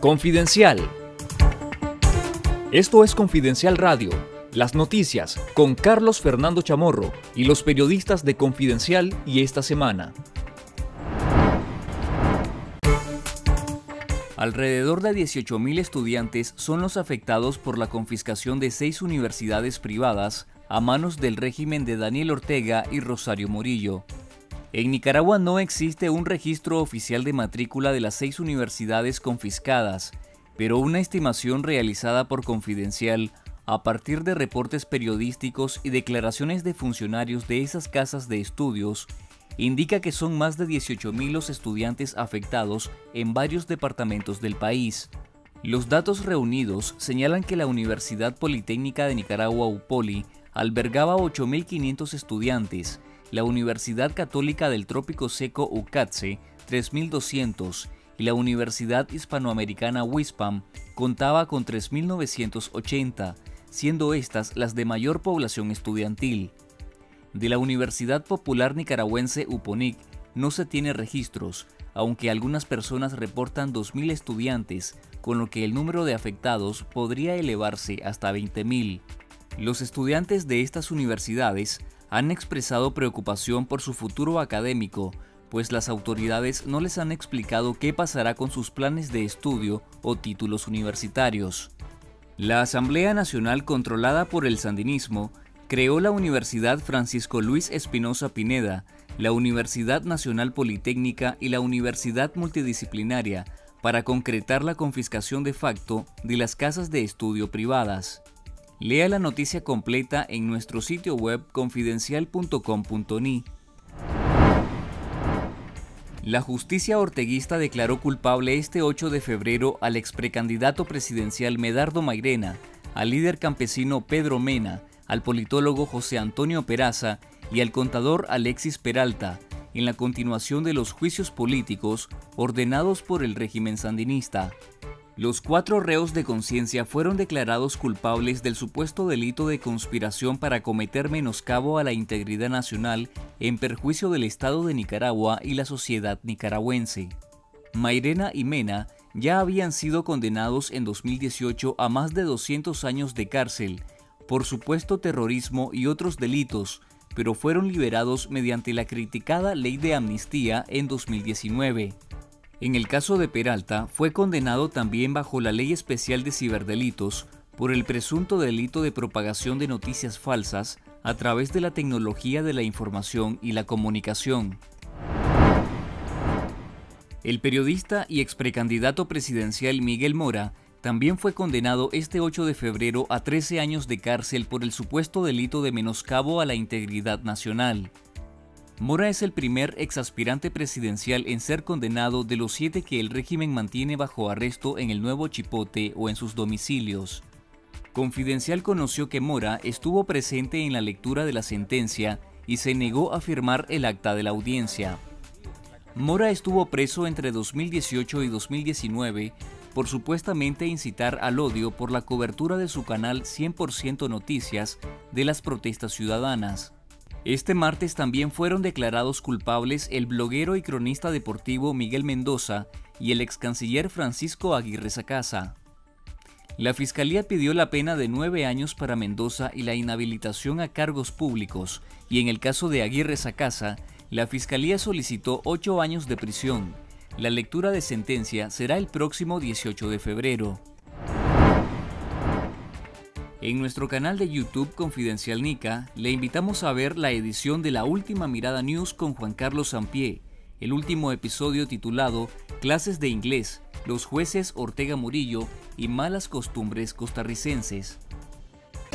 Confidencial. Esto es Confidencial Radio, las noticias con Carlos Fernando Chamorro y los periodistas de Confidencial y esta semana. Alrededor de 18.000 estudiantes son los afectados por la confiscación de seis universidades privadas a manos del régimen de Daniel Ortega y Rosario Murillo. En Nicaragua no existe un registro oficial de matrícula de las seis universidades confiscadas, pero una estimación realizada por Confidencial a partir de reportes periodísticos y declaraciones de funcionarios de esas casas de estudios indica que son más de 18.000 los estudiantes afectados en varios departamentos del país. Los datos reunidos señalan que la Universidad Politécnica de Nicaragua UPOLI albergaba 8.500 estudiantes, la Universidad Católica del Trópico Seco UCATSE 3.200 y la Universidad Hispanoamericana WISPAM contaba con 3.980, siendo estas las de mayor población estudiantil. De la Universidad Popular Nicaragüense UPONIC no se tiene registros, aunque algunas personas reportan 2.000 estudiantes, con lo que el número de afectados podría elevarse hasta 20.000. Los estudiantes de estas universidades han expresado preocupación por su futuro académico, pues las autoridades no les han explicado qué pasará con sus planes de estudio o títulos universitarios. La Asamblea Nacional controlada por el sandinismo creó la Universidad Francisco Luis Espinosa Pineda, la Universidad Nacional Politécnica y la Universidad Multidisciplinaria para concretar la confiscación de facto de las casas de estudio privadas. Lea la noticia completa en nuestro sitio web confidencial.com.ni. La justicia orteguista declaró culpable este 8 de febrero al ex precandidato presidencial Medardo Mairena, al líder campesino Pedro Mena, al politólogo José Antonio Peraza y al contador Alexis Peralta, en la continuación de los juicios políticos ordenados por el régimen sandinista. Los cuatro reos de conciencia fueron declarados culpables del supuesto delito de conspiración para cometer menoscabo a la integridad nacional en perjuicio del Estado de Nicaragua y la sociedad nicaragüense. Mairena y Mena ya habían sido condenados en 2018 a más de 200 años de cárcel por supuesto terrorismo y otros delitos, pero fueron liberados mediante la criticada ley de amnistía en 2019. En el caso de Peralta, fue condenado también bajo la Ley Especial de Ciberdelitos por el presunto delito de propagación de noticias falsas a través de la tecnología de la información y la comunicación. El periodista y ex precandidato presidencial Miguel Mora también fue condenado este 8 de febrero a 13 años de cárcel por el supuesto delito de menoscabo a la integridad nacional. Mora es el primer exaspirante presidencial en ser condenado de los siete que el régimen mantiene bajo arresto en el Nuevo Chipote o en sus domicilios. Confidencial conoció que Mora estuvo presente en la lectura de la sentencia y se negó a firmar el acta de la audiencia. Mora estuvo preso entre 2018 y 2019 por supuestamente incitar al odio por la cobertura de su canal 100% Noticias de las protestas ciudadanas. Este martes también fueron declarados culpables el bloguero y cronista deportivo Miguel Mendoza y el ex canciller Francisco Aguirre Sacasa. La fiscalía pidió la pena de nueve años para Mendoza y la inhabilitación a cargos públicos, y en el caso de Aguirre Sacasa, la fiscalía solicitó ocho años de prisión. La lectura de sentencia será el próximo 18 de febrero. En nuestro canal de YouTube Confidencial Nica le invitamos a ver la edición de la última Mirada News con Juan Carlos Sampié, el último episodio titulado Clases de Inglés, los jueces Ortega Murillo y malas costumbres costarricenses.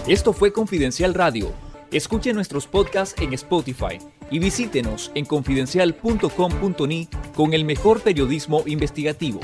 Esto fue Confidencial Radio. Escuche nuestros podcasts en Spotify y visítenos en confidencial.com.ni con el mejor periodismo investigativo.